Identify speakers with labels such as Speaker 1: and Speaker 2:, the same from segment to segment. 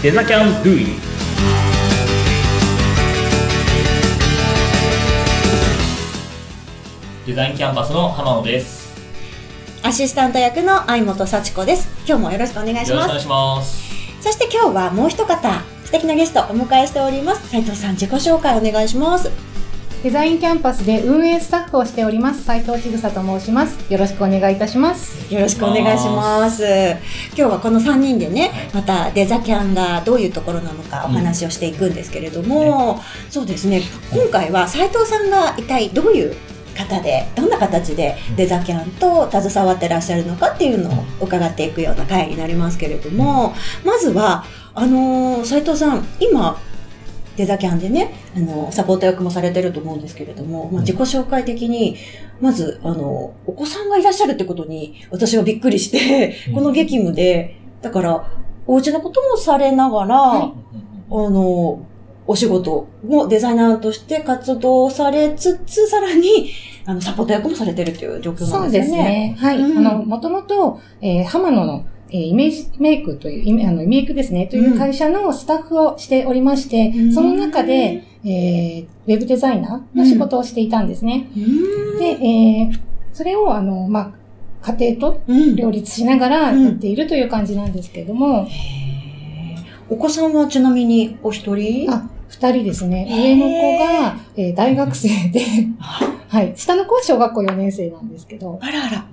Speaker 1: デザキャンドゥイデザインキャンパスの浜野です
Speaker 2: アシスタント役の相本幸子です。今日もよろしくお願いします。
Speaker 1: よろしくお願いします
Speaker 2: そして今日はもう一方、素敵なゲストお迎えしております。斉藤さん、自己紹介お願いします。
Speaker 3: デザインキャンパスで運営スタッフをしております斉藤千草と申します。よろしくお願いいたします。
Speaker 2: よろしくお願いします。今日はこの3人でね、またデザキャンがどういうところなのかお話をしていくんですけれども、そうですね、今回は斉藤さんが一体どういう方で、どんな形でデザキャンと携わってらっしゃるのかっていうのを伺っていくような回になりますけれども、まずは、あのー斉藤さん、今、デザキャンでね、あの、サポート役もされてると思うんですけれども、まあ、自己紹介的に、まず、あの、お子さんがいらっしゃるってことに、私はびっくりして、この激務で、だから、お家のこともされながら、
Speaker 3: はい。
Speaker 2: あの、お仕事もデザイナーとして活動されつつ、さらに、あの、サポート役もされてるっていう状況な
Speaker 3: そうです
Speaker 2: んですね。
Speaker 3: ねはい、
Speaker 2: うん。
Speaker 3: あのもともと、えー、浜野のえーイメージメイクという、イメあのイメイクですね、という会社のスタッフをしておりまして、
Speaker 2: うん。
Speaker 3: その中で、えー、ウェブデザイナーの仕事をしていたんですね。
Speaker 2: うん、
Speaker 3: で、えー、それを、あの、まあ、家庭と
Speaker 2: うん、
Speaker 3: 両立しながらやっているという感じなんですけれども、
Speaker 2: へー。お子さんはちなみにお一人？
Speaker 3: あ、二人ですね。上の子が、えー大学生で、はい。下の子は小学校4年生なんですけど、
Speaker 2: あらあら。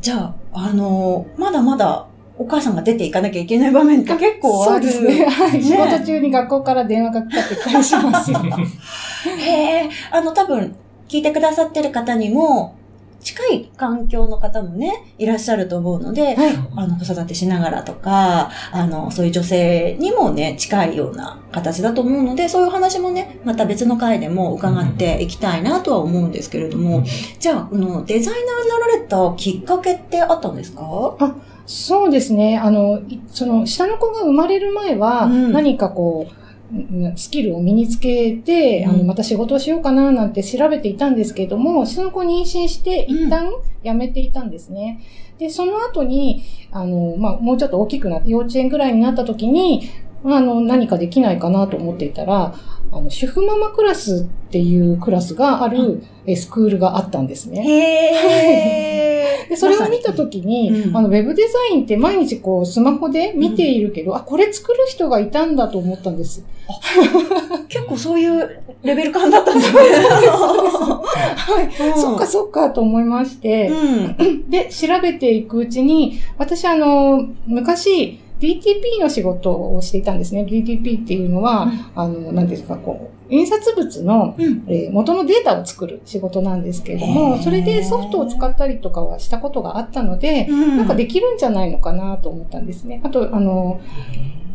Speaker 2: じゃあ、あのまだまだお母さんが出ていかなきゃいけない場面って結構ある。
Speaker 3: そうですね。はい。
Speaker 2: ね
Speaker 3: 仕事中に学校から電話がかかってきたりしますよ。
Speaker 2: へえ、あの、多分、聞いてくださってる方にも、近い環境の方もね、いらっしゃると思うので、
Speaker 3: はい。
Speaker 2: あの、子育てしながらとか、あの、そういう女性にもね、近いような形だと思うので、そういう話もね、また別の回でも伺っていきたいなとは思うんですけれども、じゃあ、このデザイナーになられたきっかけってあったんですか？
Speaker 3: そうですね。あの、いその、下の子が生まれる前は、
Speaker 2: うん
Speaker 3: 何かこう、うんスキルを身につけて、あの、
Speaker 2: うん
Speaker 3: また仕事をしようかななんて調べていたんですけれども、下の子妊娠して
Speaker 2: うん
Speaker 3: 一旦辞めていたんですね。で、その後に、あの、まあ、もうちょっと大きくなって、幼稚園ぐらいになった時に、あの、何かできないかなと思っていたら、あの、主婦ママクラスっていうクラスがある、えスクールがあったんですね。
Speaker 2: へー。
Speaker 3: で、それを見たときに、
Speaker 2: うん
Speaker 3: あの、ウェブデザインって毎日こう、スマホで見ているけど、あ、これ作る人がいたんだと思ったんです。
Speaker 2: 結構そういうレベル感だったん ですね。
Speaker 3: はい。
Speaker 2: うん
Speaker 3: そっかそっかと思いまして、
Speaker 2: うん。
Speaker 3: で、調べていくうちに、私あの、昔、DTP の仕事をしていたんですね。DTP っていうのは、
Speaker 2: うん
Speaker 3: あの、なんていうんですか、こう、印刷物の、
Speaker 2: うん。
Speaker 3: えー元のデータを作る仕事なんですけれど
Speaker 2: へ
Speaker 3: も、
Speaker 2: ー
Speaker 3: それでソフトを使ったりとかはしたことがあったので、
Speaker 2: な
Speaker 3: なんかできるんじゃないのかなと思ったんですね。あと、あの、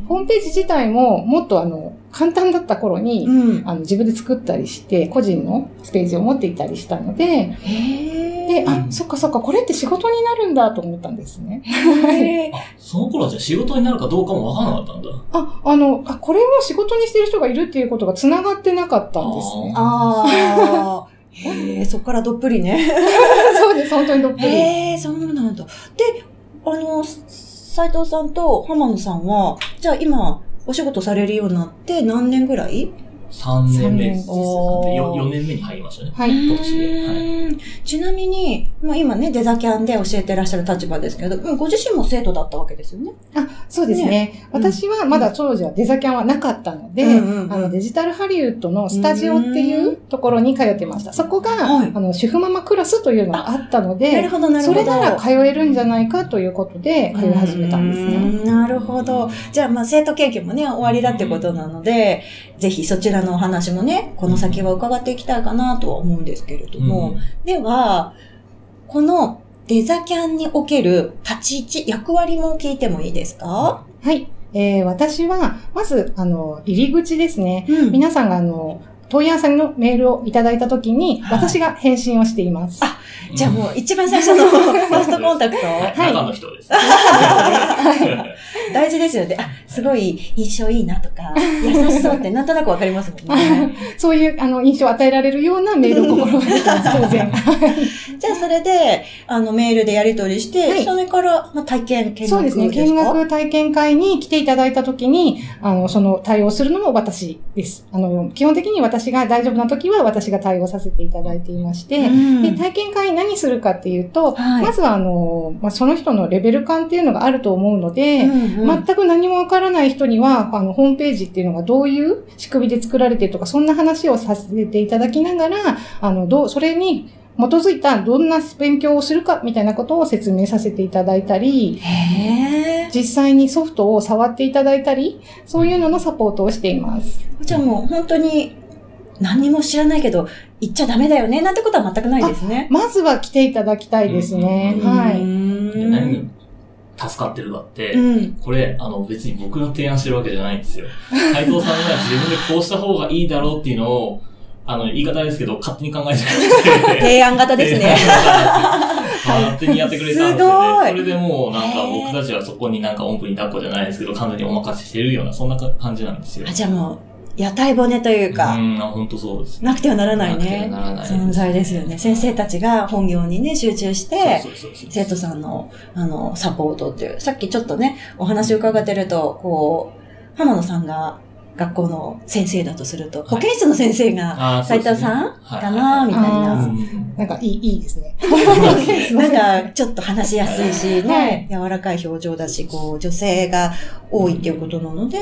Speaker 3: ホームページ自体ももっとあの、簡単だった頃に、
Speaker 2: うん。
Speaker 3: あの、自分で作ったりして、個人のページを持っていたりしたので、で、
Speaker 2: へー
Speaker 3: あ、そっかそっか、これって仕事になるんだと思ったんですね。
Speaker 1: あ、その頃はじゃあ仕事になるかどうかもわからなかったんだ。
Speaker 3: あ、あの、あ、これを仕事にしてる人がいるっていうことが繋がってなかったんですね。
Speaker 2: ああ。へえ、そっからどっぷりね。
Speaker 3: そうです、本当にどっぷり。
Speaker 2: へえ、そうなんだ。で、あの、斉藤さんと浜野さんは、じゃあ今、お仕事されるようになって何年ぐらい
Speaker 1: ？3年目です。
Speaker 3: 三
Speaker 2: 年
Speaker 1: 4, 4年目に入りましたね。
Speaker 3: はい。
Speaker 1: 今年で。はい。
Speaker 2: うんちなみに、まあ今ね、デザキャンで教えてらっしゃる立場ですけど、うんご自身も生徒だったわけですよね？
Speaker 3: あ、そうですね。
Speaker 2: うん
Speaker 3: 私はまだ当時はデザキャンはなかったので、
Speaker 2: うん
Speaker 3: あのデジタルハリウッドのスタジオっていうところに通ってました。そこが、
Speaker 2: はい
Speaker 3: あの、主婦ママクラスというのがあったの
Speaker 2: なる
Speaker 3: で、
Speaker 2: ほど、なるほど。
Speaker 3: それなら通えるんじゃないかということで通い始めたんですね。
Speaker 2: うんなるほど。じゃあ、まあ、生徒経験もね、終わりだってことなので、ぜひそちらのお話もね、この先は伺っていきたいかなとは思うんですけれども、では、このデザキャンにおける立ち位置、役割も聞いてもいいですか？
Speaker 3: はい。えー私は、まず、あの、入り口ですね。
Speaker 2: うん
Speaker 3: 皆さんが、あの、問い合わせのメールをいただいたときに、
Speaker 2: はい
Speaker 3: 私が返信をしています。
Speaker 2: あじゃあもう一番最初の ファーストコンタクト？
Speaker 3: はい
Speaker 1: 中の人です。
Speaker 2: 大事ですよね。あ、すごい印象いいなとか、優しそうってなんとなくわかりますもんね。
Speaker 3: そういう、あの、印象を与えられるようなメールを心がけてます、当然。
Speaker 2: じゃあそれで、あの、メールでやり取りして、
Speaker 3: はい
Speaker 2: それから、まあ、体験、見学ですか
Speaker 3: そうですね。見学体験会に来ていただいたときに、あの、その対応するのも私です。あの、基本的に私が大丈夫なときは私が対応させていただいていまして、
Speaker 2: うん。
Speaker 3: で、体験会何するかっていうと、
Speaker 2: はい。
Speaker 3: まずはあの、まあ、その人のレベル感っていうのがあると思うので、
Speaker 2: うんうん。
Speaker 3: 全く何もわからない人には、あの、ホームページっていうのがどういう仕組みで作られてるとか、そんな話をさせていただきながら、あの、どう、それに基づいたどんな勉強をするかみたいなことを説明させていただいたり、実際にソフトを触っていただいたり、そういうののサポートをしています。
Speaker 2: じゃあもう本当に何にも知らないけど、行っちゃダメだよね、なんてことは全くないですね。
Speaker 3: まずは来ていただきたいですね。
Speaker 1: うん
Speaker 3: はい。
Speaker 1: 何に助かってるかって、
Speaker 2: うん。
Speaker 1: これ、あの、別に僕が提案してるわけじゃないんですよ。斉藤さんが自分でこうした方がいいだろうっていうのを、あの、言い方ですけど、勝手に考えてくれて。
Speaker 2: 提案型ですね。
Speaker 1: 勝手にやってくれたんです
Speaker 2: すごい
Speaker 1: よね。それでもう、なんか僕たちはそこになんか音符に抱っこじゃないですけど、完全にお任せしてるような、そんな感じなんですよ
Speaker 2: あ。じゃあもう、屋台骨というか、
Speaker 1: うん、本当そうです。
Speaker 2: なくてはならないね。
Speaker 1: ならない
Speaker 2: 存在ですよね。先生たちが本業にね、集中して、生徒さんの、あの、サポートっていう。さっきちょっとね、お話を伺ってると、こう、浜野さんが学校の先生だとすると、保健室の先生が、斉藤さん
Speaker 1: はい
Speaker 2: かなみたい
Speaker 3: あ
Speaker 2: な。
Speaker 1: うん
Speaker 3: なんかいい、いいですね。
Speaker 2: なんか、ちょっと話しやすいし
Speaker 3: は
Speaker 2: ね、柔らかい表情だし、こう、女性が多いっていうことなので、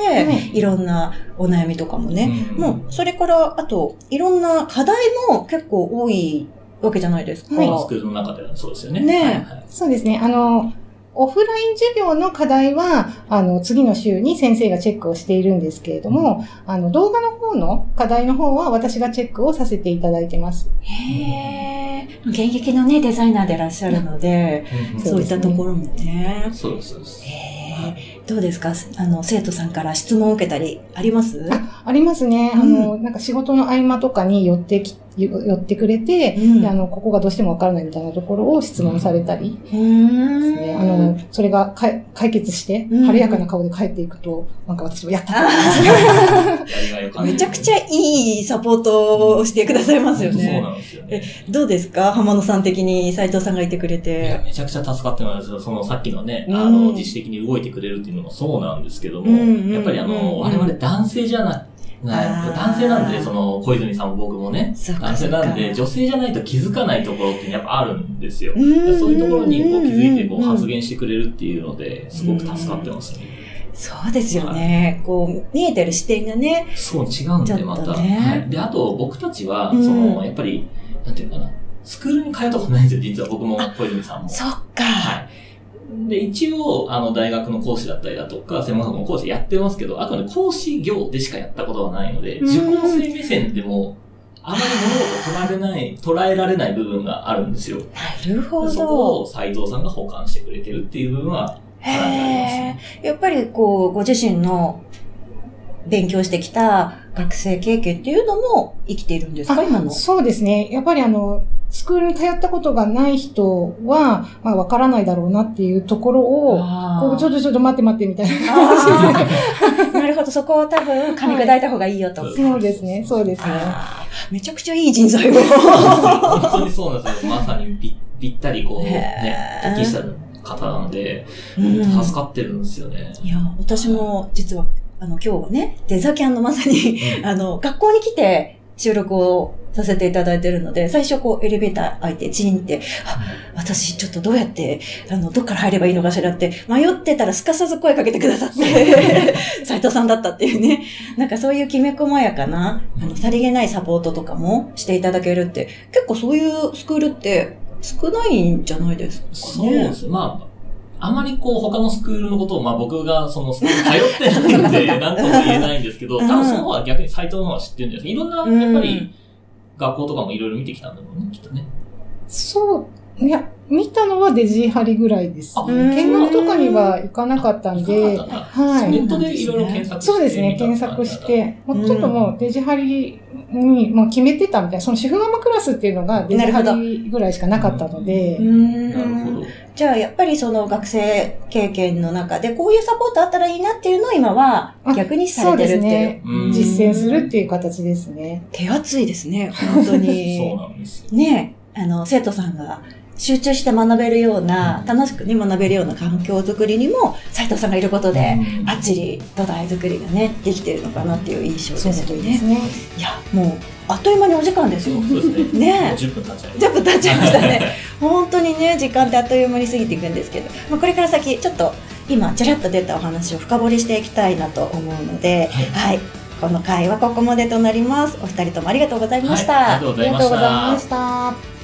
Speaker 3: い
Speaker 2: いろんなお悩みとかもね、
Speaker 1: うん
Speaker 2: もう、それから、あと、いろんな課題も結構多いわけじゃないですか。
Speaker 3: はい
Speaker 1: このスクールの中ではそうですよね。
Speaker 2: ね
Speaker 3: そうですね。あの、オフライン授業の課題は、あの、次の週に先生がチェックをしているんですけれども、あの、動画の方の課題の方は私がチェックをさせていただいてます。
Speaker 2: へー現役のね、デザイナーでいらっしゃるので、
Speaker 1: うん
Speaker 2: そういったところもね。
Speaker 1: そうです、そうです。
Speaker 2: へーどうですか？あの、生徒さんから質問を受けたりあります？
Speaker 3: あありますね。あの、なんか仕事の合間とかに寄ってき、寄ってくれて、
Speaker 2: うん
Speaker 3: であの、ここがどうしてもわからないみたいなところを質問されたり
Speaker 2: うーん
Speaker 3: ですね。あの、それがかい解決して、
Speaker 2: うん
Speaker 3: 晴れやかな顔で帰っていくと、なんか私もやった
Speaker 2: めちゃくちゃいいサポートをしてくださいますよ
Speaker 1: そう
Speaker 2: ね。
Speaker 1: なんですよね。
Speaker 2: どうですか？浜野さん的に斉藤さんがいてくれ
Speaker 1: いや、
Speaker 2: て。
Speaker 1: めちゃくちゃ助かってますよ。そのさっきのね、
Speaker 2: うん
Speaker 1: あの、自主的に動いてくれるっていうのもそうなんですけども、
Speaker 2: うんうんうん
Speaker 1: やっぱりあの、我々男性じゃなない
Speaker 2: あー
Speaker 1: 男性なんで、その、小泉さんも僕もね、男性なんで、
Speaker 2: か
Speaker 1: 女性じゃないと気づかないところってやっぱあるんですよ。
Speaker 2: うん
Speaker 1: そういうところにこう気づいてこ
Speaker 2: う
Speaker 1: 発言してくれるっていうので、すごく助かってますね。
Speaker 2: そうですよね。こう、見えてる視点がね。
Speaker 1: そう、違うんで、また。はい。で、あと、僕たちは、
Speaker 2: うん
Speaker 1: その、やっぱり、なんていうのかな、スクールに通ったことないんですよ、実は僕も小泉さんも。
Speaker 2: そっか。
Speaker 1: はい。で、一応、あの、大学の講師だったりだとか、専門学校の講師やってますけど、あくまで講師業でしかやったことはないので、
Speaker 2: うん
Speaker 1: 受講生目線でも、あまり物事を捉えられない、捉えられない部分があるんですよ。
Speaker 2: なるほ
Speaker 1: でそこ
Speaker 2: ど
Speaker 1: を。斉藤さんが補完してくれてるっていう部分は、
Speaker 2: へえ
Speaker 1: ね。。
Speaker 2: やっぱりこう、ご自身の勉強してきた学生経験っていうのも生きているんですか今の？
Speaker 3: そうですね。やっぱりあの、スクールに通ったことがない人は、まあ、わからないだろうなっていうところを、
Speaker 2: あ
Speaker 3: こう、ちょっとちょっと待って待ってみたいな。
Speaker 2: あー なるほど、そこを多分噛み砕いた方がいいよと。
Speaker 1: はい
Speaker 3: そうですね、そうですね。
Speaker 2: めちゃくちゃいい人材を。
Speaker 1: 本当にそうなんですよ。まさにぴぴったりこう、ね適した方なので、
Speaker 2: うん
Speaker 1: 助かってるんですよね。
Speaker 2: いや、私も実は、あの、今日はね、デザキャンのまさに、
Speaker 1: うん
Speaker 2: あの、学校に来て収録をさせていただいてるので、最初こう、エレベーター開いて、チーンって、あ、私ちょっとどうやって、あの、どっから入ればいいのかしらって、迷ってたらすかさず声かけてくださって、斉藤さんだったっていうね。なんかそういうきめ細やかな、あの、さりげないサポートとかもしていただけるって、結構そういうスクールって少ないんじゃないですかね。
Speaker 1: そうです。まあ、あまりこう他のスクールのことを、まあ僕がそのスクール通ってないんで、なんとも言えないんですけど、多分その方は逆にサイトの方は知ってるんじゃないですか。いろんな、やっぱり学校とかもいろいろ見てきたんだろうね、きっとね。
Speaker 3: そういや、見たのはデジハリぐらいです。見学とかには行かなかったんで、
Speaker 1: んだ
Speaker 3: はい
Speaker 1: ネットでいろいろ検索して。
Speaker 3: そうですね、検索し。て、もうちょっともうデジハリにもう決めてたみたいな、その主婦ママクラスっていうのがデジハリぐらいしかなかったので、
Speaker 2: うん
Speaker 1: なるほど。
Speaker 2: じゃあ、やっぱりその学生経験の中で、こういうサポートあったらいいなっていうのを今は
Speaker 3: あ
Speaker 2: 逆にされてるっていう。
Speaker 3: そうですね
Speaker 1: うん
Speaker 3: 実践するっていう形ですね。
Speaker 2: 手厚いですね、本当
Speaker 1: そう
Speaker 2: に。
Speaker 1: なんですよ。
Speaker 2: ねあの、生徒さんが集中して学べるような、楽しくね、学べるような環境づくりにも、斉藤さんがいることで、
Speaker 1: うん
Speaker 2: バッチリ土台作りがね、できてるのかなっていう印象ですよね。
Speaker 3: ね。
Speaker 2: いや、もう、あっという間にお時間ですよ。
Speaker 1: そうですね。
Speaker 2: ね
Speaker 1: もう10分経っちゃい
Speaker 2: ちょっと経っちゃいましたね。本当にね、時間ってあっという間に過ぎていくんですけど、まあ、これから先、ちょっと今、ちらっと出たお話を深掘りしていきたいなと思うので、はい。この回はここまでとなります。お二人ともありがとうございました。
Speaker 1: はいありがとうございました
Speaker 3: ありがとうございました。